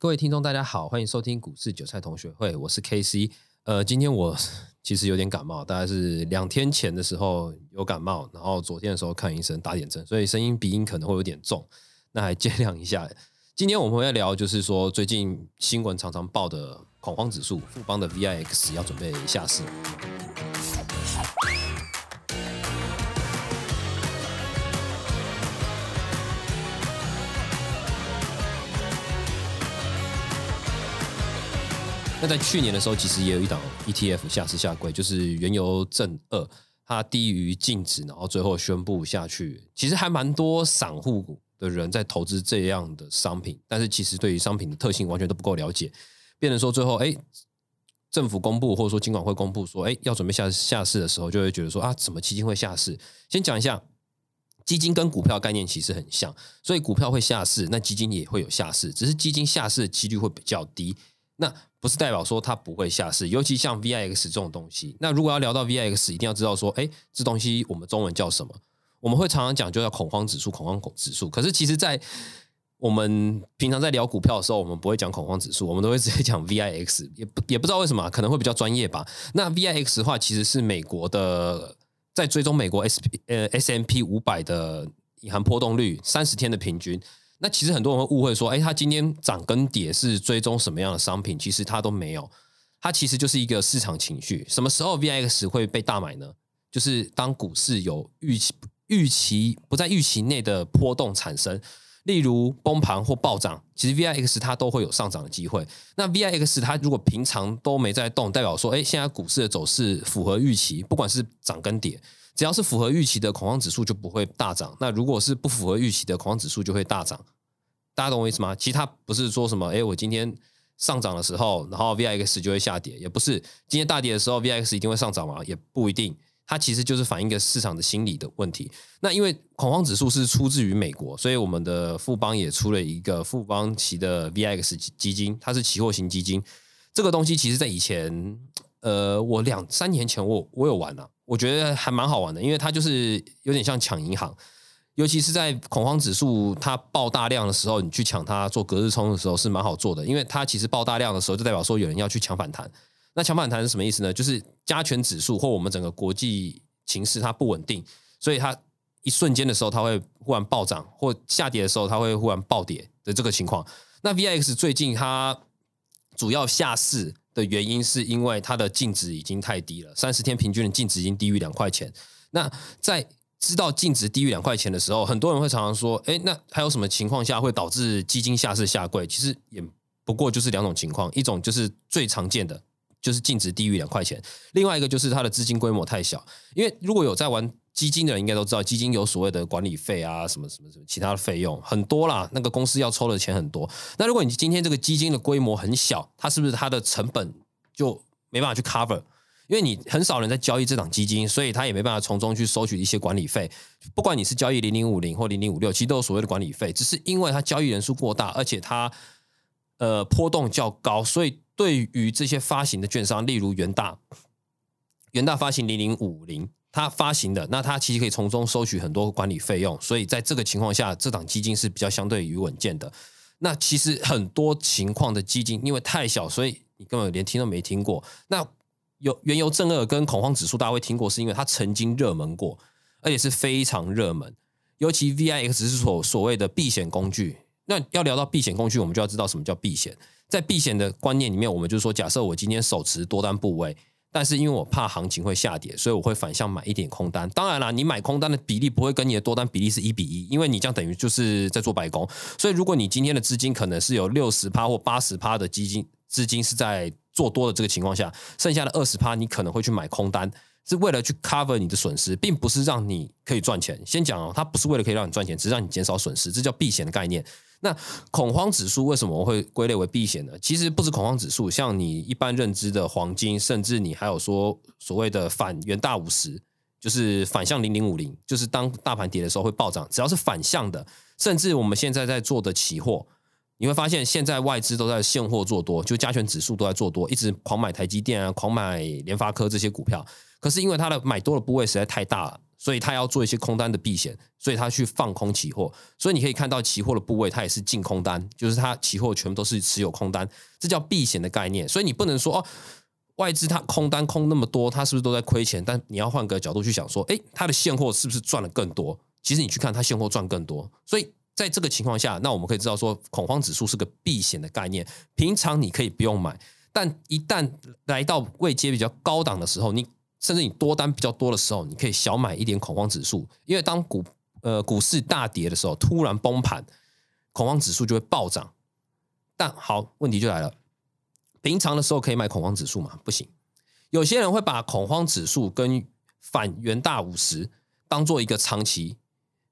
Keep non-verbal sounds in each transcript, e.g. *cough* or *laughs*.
各位听众，大家好，欢迎收听股市韭菜同学会，我是 K C。呃，今天我 *laughs* 其实有点感冒，大概是两天前的时候有感冒，然后昨天的时候看医生打点针，所以声音鼻音可能会有点重，那还见谅一下。今天我们会聊，就是说最近新闻常常报的恐慌指数，富邦的 VIX 要准备下市。那在去年的时候，其实也有一档 ETF 下市下柜，就是原油正二，它低于净值，然后最后宣布下去。其实还蛮多散户的人在投资这样的商品，但是其实对于商品的特性完全都不够了解。变成说最后，哎，政府公布或者说金管会公布说，哎，要准备下下市的时候，就会觉得说啊，怎么基金会下市？先讲一下，基金跟股票概念其实很像，所以股票会下市，那基金也会有下市，只是基金下市的几率会比较低。那不是代表说它不会下市，尤其像 VIX 这种东西。那如果要聊到 VIX，一定要知道说，哎，这东西我们中文叫什么？我们会常常讲就叫恐慌指数，恐慌指数。可是其实，在我们平常在聊股票的时候，我们不会讲恐慌指数，我们都会直接讲 VIX，也不也不知道为什么，可能会比较专业吧。那 VIX 的话，其实是美国的在追踪美国 S P 呃 S M P 五百的隐含波动率三十天的平均。那其实很多人会误会说，哎，它今天涨跟跌是追踪什么样的商品？其实它都没有，它其实就是一个市场情绪。什么时候 VIX 会被大买呢？就是当股市有预期、预期不在预期内的波动产生，例如崩盘或暴涨，其实 VIX 它都会有上涨的机会。那 VIX 它如果平常都没在动，代表说，哎，现在股市的走势符合预期，不管是涨跟跌。只要是符合预期的恐慌指数就不会大涨，那如果是不符合预期的恐慌指数就会大涨。大家懂我意思吗？其他不是说什么，哎，我今天上涨的时候，然后 VIX 就会下跌，也不是今天大跌的时候 VIX 一定会上涨吗？也不一定。它其实就是反映一个市场的心理的问题。那因为恐慌指数是出自于美国，所以我们的富邦也出了一个富邦期的 VIX 基金，它是期货型基金。这个东西其实在以前，呃，我两三年前我我有玩了。我觉得还蛮好玩的，因为它就是有点像抢银行，尤其是在恐慌指数它爆大量的时候，你去抢它做隔日冲的时候是蛮好做的，因为它其实爆大量的时候就代表说有人要去抢反弹。那抢反弹是什么意思呢？就是加权指数或我们整个国际情势它不稳定，所以它一瞬间的时候它会忽然暴涨，或下跌的时候它会忽然暴跌的这个情况。那 VIX 最近它主要下市。的原因是因为它的净值已经太低了，三十天平均的净值已经低于两块钱。那在知道净值低于两块钱的时候，很多人会常常说：“哎，那还有什么情况下会导致基金下市下柜？”其实也不过就是两种情况，一种就是最常见的，就是净值低于两块钱；另外一个就是它的资金规模太小。因为如果有在玩。基金的人应该都知道，基金有所谓的管理费啊，什么什么什么其他的费用很多啦。那个公司要抽的钱很多。那如果你今天这个基金的规模很小，它是不是它的成本就没办法去 cover？因为你很少人在交易这档基金，所以他也没办法从中去收取一些管理费。不管你是交易零零五零或零零五六，其实都有所谓的管理费，只是因为它交易人数过大，而且它呃波动较高，所以对于这些发行的券商，例如元大，元大发行零零五零。它发行的，那它其实可以从中收取很多管理费用，所以在这个情况下，这档基金是比较相对于稳健的。那其实很多情况的基金因为太小，所以你根本连听都没听过。那有原油正二跟恐慌指数，大家会听过，是因为它曾经热门过，而且是非常热门。尤其 VIX 是所所谓的避险工具。那要聊到避险工具，我们就要知道什么叫避险。在避险的观念里面，我们就说，假设我今天手持多单部位。但是因为我怕行情会下跌，所以我会反向买一点空单。当然啦，你买空单的比例不会跟你的多单比例是一比一，因为你这样等于就是在做白工。所以如果你今天的资金可能是有六十趴或八十趴的基金资金是在做多的这个情况下，剩下的二十趴你可能会去买空单，是为了去 cover 你的损失，并不是让你可以赚钱。先讲哦，它不是为了可以让你赚钱，只是让你减少损失，这叫避险的概念。那恐慌指数为什么会归类为避险呢？其实不止恐慌指数，像你一般认知的黄金，甚至你还有说所谓的反元大五十，就是反向零零五零，就是当大盘跌的时候会暴涨。只要是反向的，甚至我们现在在做的期货，你会发现现在外资都在现货做多，就加权指数都在做多，一直狂买台积电啊，狂买联发科这些股票。可是因为它的买多的部位实在太大了，所以他要做一些空单的避险，所以他去放空期货。所以你可以看到期货的部位，它也是净空单，就是它期货全部都是持有空单，这叫避险的概念。所以你不能说哦，外资它空单空那么多，它是不是都在亏钱？但你要换个角度去想，说，诶，它的现货是不是赚了更多？其实你去看它现货赚更多，所以。在这个情况下，那我们可以知道说，恐慌指数是个避险的概念。平常你可以不用买，但一旦来到位阶比较高档的时候，你甚至你多单比较多的时候，你可以小买一点恐慌指数。因为当股呃股市大跌的时候，突然崩盘，恐慌指数就会暴涨。但好，问题就来了，平常的时候可以买恐慌指数吗？不行。有些人会把恐慌指数跟反元大五十当做一个长期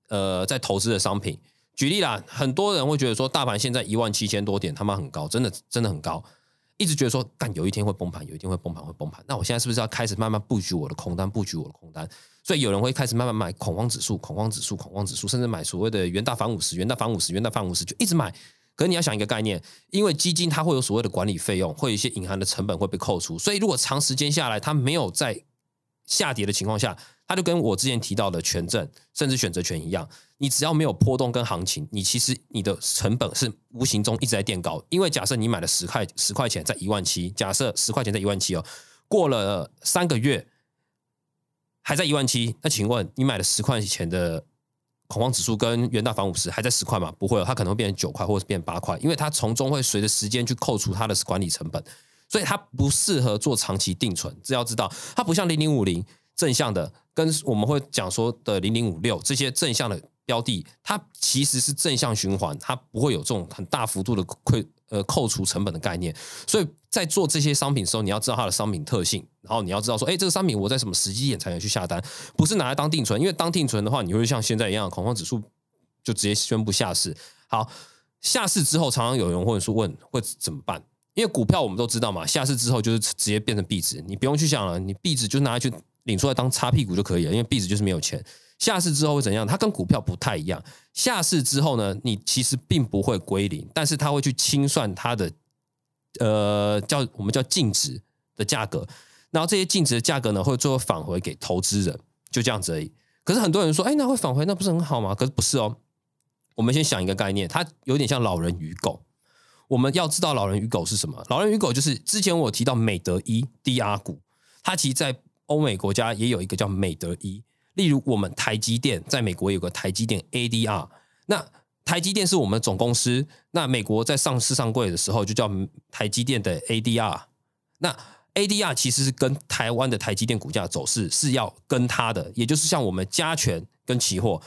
呃在投资的商品。举例啦，很多人会觉得说，大盘现在一万七千多点，他妈很高，真的真的很高，一直觉得说，干有一天会崩盘，有一天会崩盘，会崩盘。那我现在是不是要开始慢慢布局我的空单，布局我的空单？所以有人会开始慢慢买恐慌指数，恐慌指数，恐慌指数，甚至买所谓的元大反五十，元大反五十，元大反五十，就一直买。可是你要想一个概念，因为基金它会有所谓的管理费用，会有一些隐含的成本会被扣除，所以如果长时间下来，它没有在下跌的情况下。它就跟我之前提到的权证甚至选择权一样，你只要没有波动跟行情，你其实你的成本是无形中一直在垫高。因为假设你买了十块十块钱在一万七，假设十块钱在一万七哦，过了三个月还在一万七，那请问你买了十块钱的恐慌指数跟元大房五十还在十块吗？不会，它可能会变成九块或者变八块，因为它从中会随着时间去扣除它的管理成本，所以它不适合做长期定存。只要知道，它不像零零五零正向的。跟我们会讲说的零零五六这些正向的标的，它其实是正向循环，它不会有这种很大幅度的亏呃扣除成本的概念。所以在做这些商品的时候，你要知道它的商品特性，然后你要知道说，哎，这个商品我在什么时机点才能去下单，不是拿来当定存，因为当定存的话，你会像现在一样，恐慌指数就直接宣布下市。好，下市之后，常常有人会说问会怎么办？因为股票我们都知道嘛，下市之后就是直接变成币值，你不用去想了，你币值就拿去。领出来当擦屁股就可以了，因为币值就是没有钱。下市之后会怎样？它跟股票不太一样。下市之后呢，你其实并不会归零，但是它会去清算它的呃叫我们叫净值的价格，然后这些净值的价格呢会最后返回给投资人，就这样子而已。可是很多人说，哎，那会返回，那不是很好吗？可是不是哦。我们先想一个概念，它有点像老人与狗。我们要知道老人与狗是什么？老人与狗就是之前我提到美德一 DR 股，它其实在。欧美国家也有一个叫美德一，例如我们台积电在美国有个台积电 ADR，那台积电是我们总公司，那美国在上市上柜的时候就叫台积电的 ADR，那 ADR 其实是跟台湾的台积电股价走势是要跟它的，也就是像我们加权跟期货，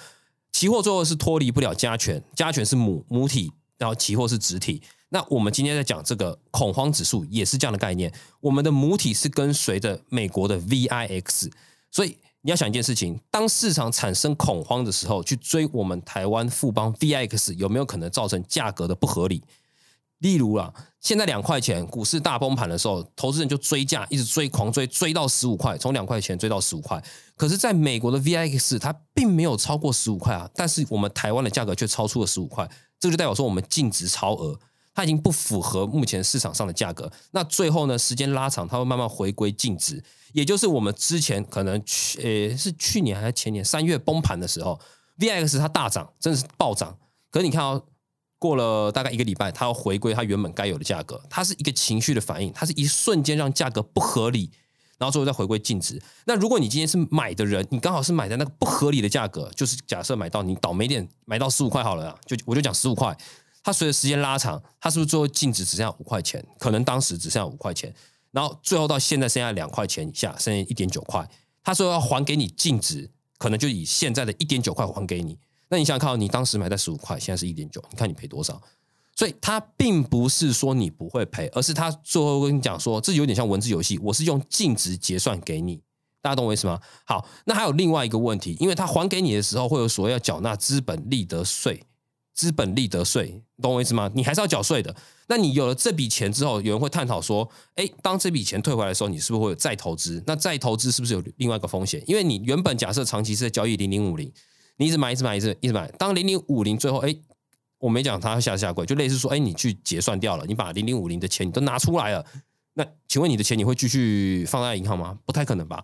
期货最后是脱离不了加权，加权是母母体，然后期货是子体。那我们今天在讲这个恐慌指数，也是这样的概念。我们的母体是跟随着美国的 VIX，所以你要想一件事情：当市场产生恐慌的时候，去追我们台湾富邦 VIX，有没有可能造成价格的不合理？例如啊，现在两块钱股市大崩盘的时候，投资人就追价，一直追，狂追，追到十五块，从两块钱追到十五块。可是，在美国的 VIX，它并没有超过十五块啊，但是我们台湾的价格却超出了十五块，这就代表说我们净值超额。它已经不符合目前市场上的价格，那最后呢？时间拉长，它会慢慢回归净值，也就是我们之前可能去，呃，是去年还是前年三月崩盘的时候，VX 它大涨，真的是暴涨。可是你看哦，过了大概一个礼拜，它要回归它原本该有的价格，它是一个情绪的反应，它是一瞬间让价格不合理，然后最后再回归净值。那如果你今天是买的人，你刚好是买在那个不合理的价格，就是假设买到你倒霉点买到十五块好了，就我就讲十五块。它随着时间拉长，它是不是最后净值只剩下五块钱？可能当时只剩下五块钱，然后最后到现在剩下两块钱以下，剩下一点九块。他说要还给你净值，可能就以现在的一点九块还给你。那你想看，你当时买在十五块，现在是一点九，你看你赔多少？所以他并不是说你不会赔，而是他最后跟你讲说，这有点像文字游戏，我是用净值结算给你。大家懂我意思吗？好，那还有另外一个问题，因为他还给你的时候，会有所谓要缴纳资本利得税。资本利得税，懂我意思吗？你还是要缴税的。那你有了这笔钱之后，有人会探讨说：，哎，当这笔钱退回来的时候，你是不是会有再投资？那再投资是不是有另外一个风险？因为你原本假设长期是在交易零零五零，你一直买，一直买，一直一直买。当零零五零最后，哎，我没讲它下下跪，就类似说，哎，你去结算掉了，你把零零五零的钱你都拿出来了，那请问你的钱你会继续放在银行吗？不太可能吧？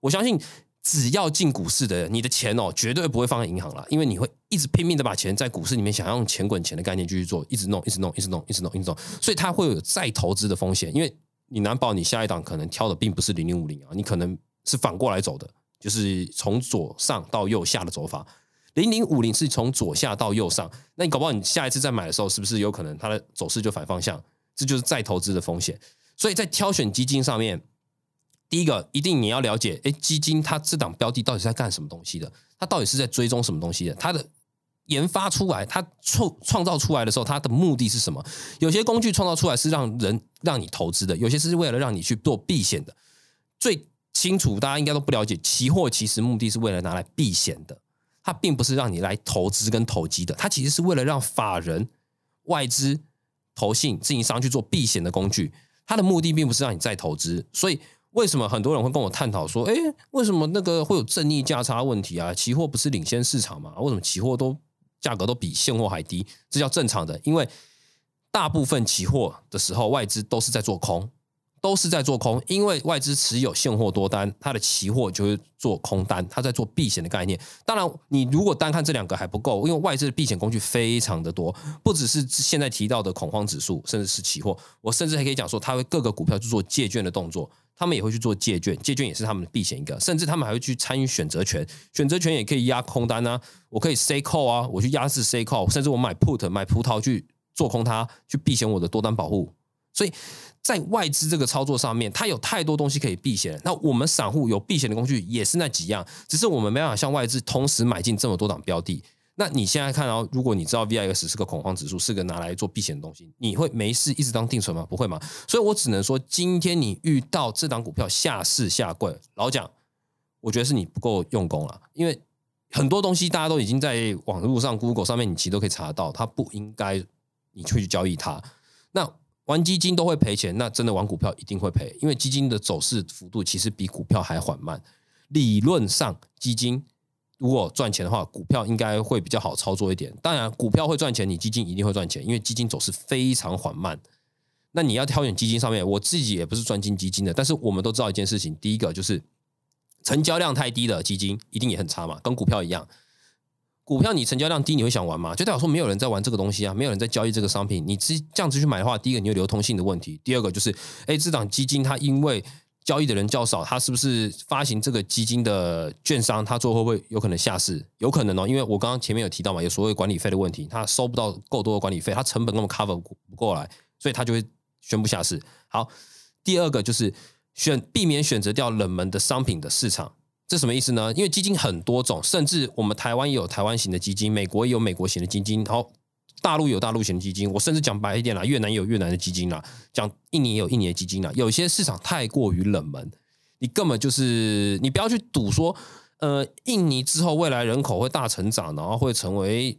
我相信。只要进股市的人，你的钱哦，绝对不会放在银行了，因为你会一直拼命的把钱在股市里面，想要用钱滚钱的概念继续做，一直弄，一直弄，一直弄，一直弄，一直弄，所以它会有再投资的风险，因为你难保你下一档可能挑的并不是零零五零啊，你可能是反过来走的，就是从左上到右下的走法。零零五零是从左下到右上，那你搞不好你下一次再买的时候，是不是有可能它的走势就反方向？这就是再投资的风险。所以在挑选基金上面。第一个，一定你要了解，哎，基金它这档标的到底是在干什么东西的？它到底是在追踪什么东西的？它的研发出来，它创创造出来的时候，它的目的是什么？有些工具创造出来是让人让你投资的，有些是为了让你去做避险的。最清楚，大家应该都不了解，期货其实目的是为了拿来避险的，它并不是让你来投资跟投机的，它其实是为了让法人、外资、投信、自营商去做避险的工具。它的目的并不是让你再投资，所以。为什么很多人会跟我探讨说，哎，为什么那个会有正逆价差问题啊？期货不是领先市场吗？为什么期货都价格都比现货还低？这叫正常的，因为大部分期货的时候，外资都是在做空。都是在做空，因为外资持有现货多单，它的期货就会做空单，它在做避险的概念。当然，你如果单看这两个还不够，因为外资的避险工具非常的多，不只是现在提到的恐慌指数，甚至是期货。我甚至还可以讲说，它会各个股票去做借券的动作，他们也会去做借券，借券也是他们的避险一个。甚至他们还会去参与选择权，选择权也可以压空单啊，我可以 C call 啊，我去压制 C call，甚至我买 put 买葡萄去做空它，去避险我的多单保护。所以在外资这个操作上面，它有太多东西可以避险。那我们散户有避险的工具也是那几样，只是我们没办法像外资同时买进这么多档标的。那你现在看到，如果你知道 VIX 是个恐慌指数，是个拿来做避险的东西，你会没事一直当定存吗？不会吗？所以我只能说，今天你遇到这档股票下市下跪，老蒋，我觉得是你不够用功了。因为很多东西大家都已经在网络上、Google 上面，你其实都可以查到，它不应该你去交易它。那玩基金都会赔钱，那真的玩股票一定会赔，因为基金的走势幅度其实比股票还缓慢。理论上，基金如果赚钱的话，股票应该会比较好操作一点。当然，股票会赚钱，你基金一定会赚钱，因为基金走势非常缓慢。那你要挑选基金上面，我自己也不是专精基金的，但是我们都知道一件事情，第一个就是成交量太低的基金一定也很差嘛，跟股票一样。股票你成交量低，你会想玩吗？就代表说没有人在玩这个东西啊，没有人在交易这个商品。你这这样子去买的话，第一个你有流通性的问题，第二个就是，哎，这档基金它因为交易的人较少，它是不是发行这个基金的券商，它最后会不会有可能下市？有可能哦，因为我刚刚前面有提到嘛，有所谓管理费的问题，它收不到够多的管理费，它成本根本 cover 不过来，所以它就会宣布下市。好，第二个就是选避免选择掉冷门的商品的市场。这什么意思呢？因为基金很多种，甚至我们台湾也有台湾型的基金，美国也有美国型的基金，然后大陆有大陆型基金。我甚至讲白一点啦，越南也有越南的基金啦，讲印尼也有印尼的基金啦。有些市场太过于冷门，你根本就是你不要去赌说，呃，印尼之后未来人口会大成长，然后会成为。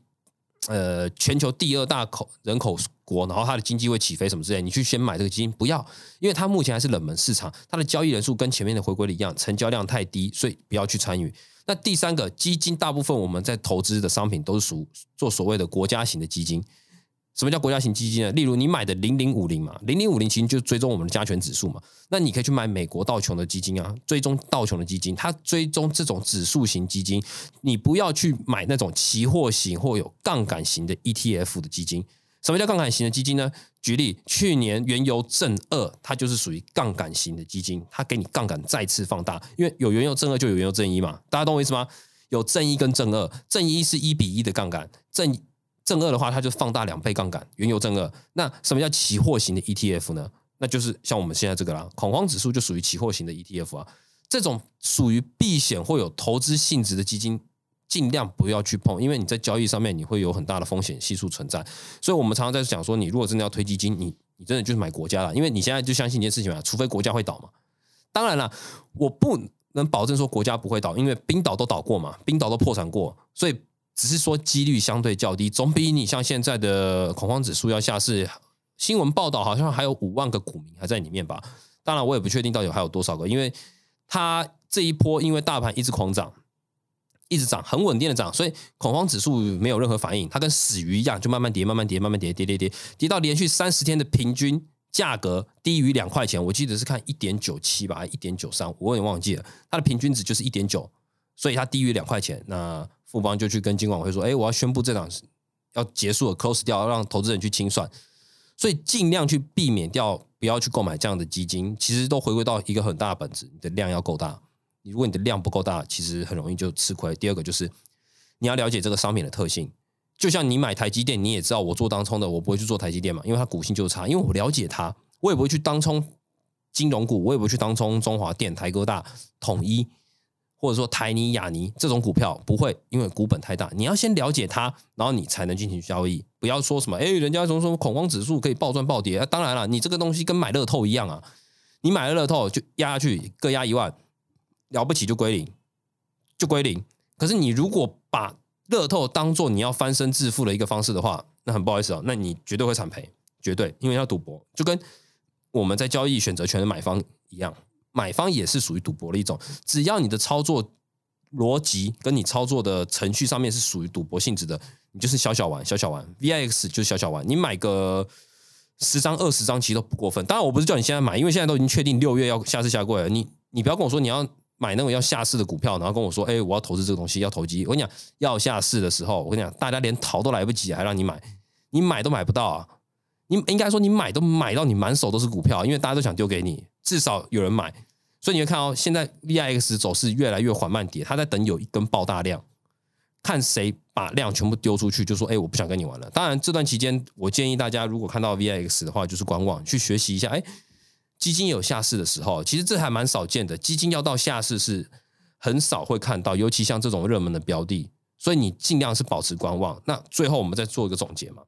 呃，全球第二大口人口国，然后它的经济会起飞什么之类，你去先买这个基金，不要，因为它目前还是冷门市场，它的交易人数跟前面的回归的一样，成交量太低，所以不要去参与。那第三个基金，大部分我们在投资的商品都是属做所谓的国家型的基金。什么叫国家型基金呢？例如你买的零零五零嘛，零零五零其实就追踪我们的加权指数嘛。那你可以去买美国道琼的基金啊，追踪道琼的基金，它追踪这种指数型基金。你不要去买那种期货型或有杠杆型的 ETF 的基金。什么叫杠杆型的基金呢？举例，去年原油正二，它就是属于杠杆型的基金，它给你杠杆再次放大，因为有原油正二就有原油正一嘛。大家懂我意思吗？有正一跟正二，正一是一比一的杠杆，正。正二的话，它就放大两倍杠杆，原油正二。那什么叫期货型的 ETF 呢？那就是像我们现在这个啦，恐慌指数就属于期货型的 ETF 啊。这种属于避险或有投资性质的基金，尽量不要去碰，因为你在交易上面你会有很大的风险系数存在。所以我们常常在讲说，你如果真的要推基金，你你真的就是买国家了，因为你现在就相信一件事情嘛，除非国家会倒嘛。当然了，我不能保证说国家不会倒，因为冰岛都倒过嘛，冰岛都破产过，所以。只是说几率相对较低，总比你像现在的恐慌指数要下市。新闻报道好像还有五万个股民还在里面吧？当然我也不确定到底还有多少个，因为它这一波因为大盘一直狂涨，一直涨，很稳定的涨，所以恐慌指数没有任何反应，它跟死鱼一样，就慢慢跌，慢慢跌，慢慢跌，跌跌跌，跌到连续三十天的平均价格低于两块钱，我记得是看一点九七吧，一点九三，我有点忘记了。它的平均值就是一点九，所以它低于两块钱，那富邦就去跟金管会说：“哎，我要宣布这档要结束了，close 掉，让投资人去清算。”所以尽量去避免掉，不要去购买这样的基金。其实都回归到一个很大的本质，你的量要够大。你如果你的量不够大，其实很容易就吃亏。第二个就是你要了解这个商品的特性。就像你买台积电，你也知道我做当冲的，我不会去做台积电嘛，因为它股性就差。因为我了解它，我也不会去当冲金融股，我也不会去当冲中华电、台哥大、统一，或者说台泥、亚泥这种股票，不会，因为股本太大。你要先了解它，然后你才能进行交易。不要说什么，哎，人家什么什么恐慌指数可以暴赚暴跌。当然了，你这个东西跟买乐透一样啊，你买了乐透就压下去，各压一万，了不起就归零，就归零。可是你如果把乐透当做你要翻身致富的一个方式的话，那很不好意思哦，那你绝对会惨赔，绝对，因为要赌博，就跟我们在交易选择权的买方一样，买方也是属于赌博的一种。只要你的操作逻辑跟你操作的程序上面是属于赌博性质的，你就是小小玩，小小玩，VIX 就是小小玩，你买个十张、二十张其实都不过分。当然，我不是叫你现在买，因为现在都已经确定六月要下市下柜了，你你不要跟我说你要。买那种要下市的股票，然后跟我说：“哎，我要投资这个东西，要投机。”我跟你讲，要下市的时候，我跟你讲，大家连逃都来不及，还让你买，你买都买不到啊！你应该说，你买都买到你满手都是股票，因为大家都想丢给你，至少有人买。所以你会看到现在 VIX 走势越来越缓慢跌，他在等有一根爆大量，看谁把量全部丢出去，就说：“哎，我不想跟你玩了。”当然，这段期间我建议大家，如果看到 VIX 的话，就是观望，去学习一下。哎。基金有下市的时候，其实这还蛮少见的。基金要到下市是很少会看到，尤其像这种热门的标的，所以你尽量是保持观望。那最后我们再做一个总结嘛？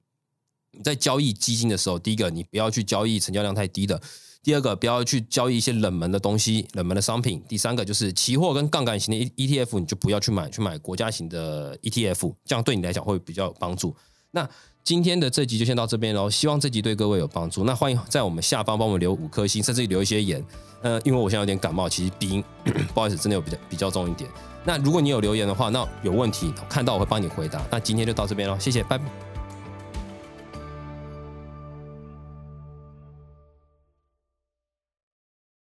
你在交易基金的时候，第一个你不要去交易成交量太低的；第二个不要去交易一些冷门的东西、冷门的商品；第三个就是期货跟杠杆型的 E T F，你就不要去买，去买国家型的 E T F，这样对你来讲会比较有帮助。那今天的这集就先到这边喽，希望这集对各位有帮助。那欢迎在我们下方帮我们留五颗星，甚至留一些言。呃，因为我现在有点感冒，其实鼻音 *coughs* 不好意思，真的有比较比较重一点。那如果你有留言的话，那有问题看到我会帮你回答。那今天就到这边喽，谢谢，拜拜。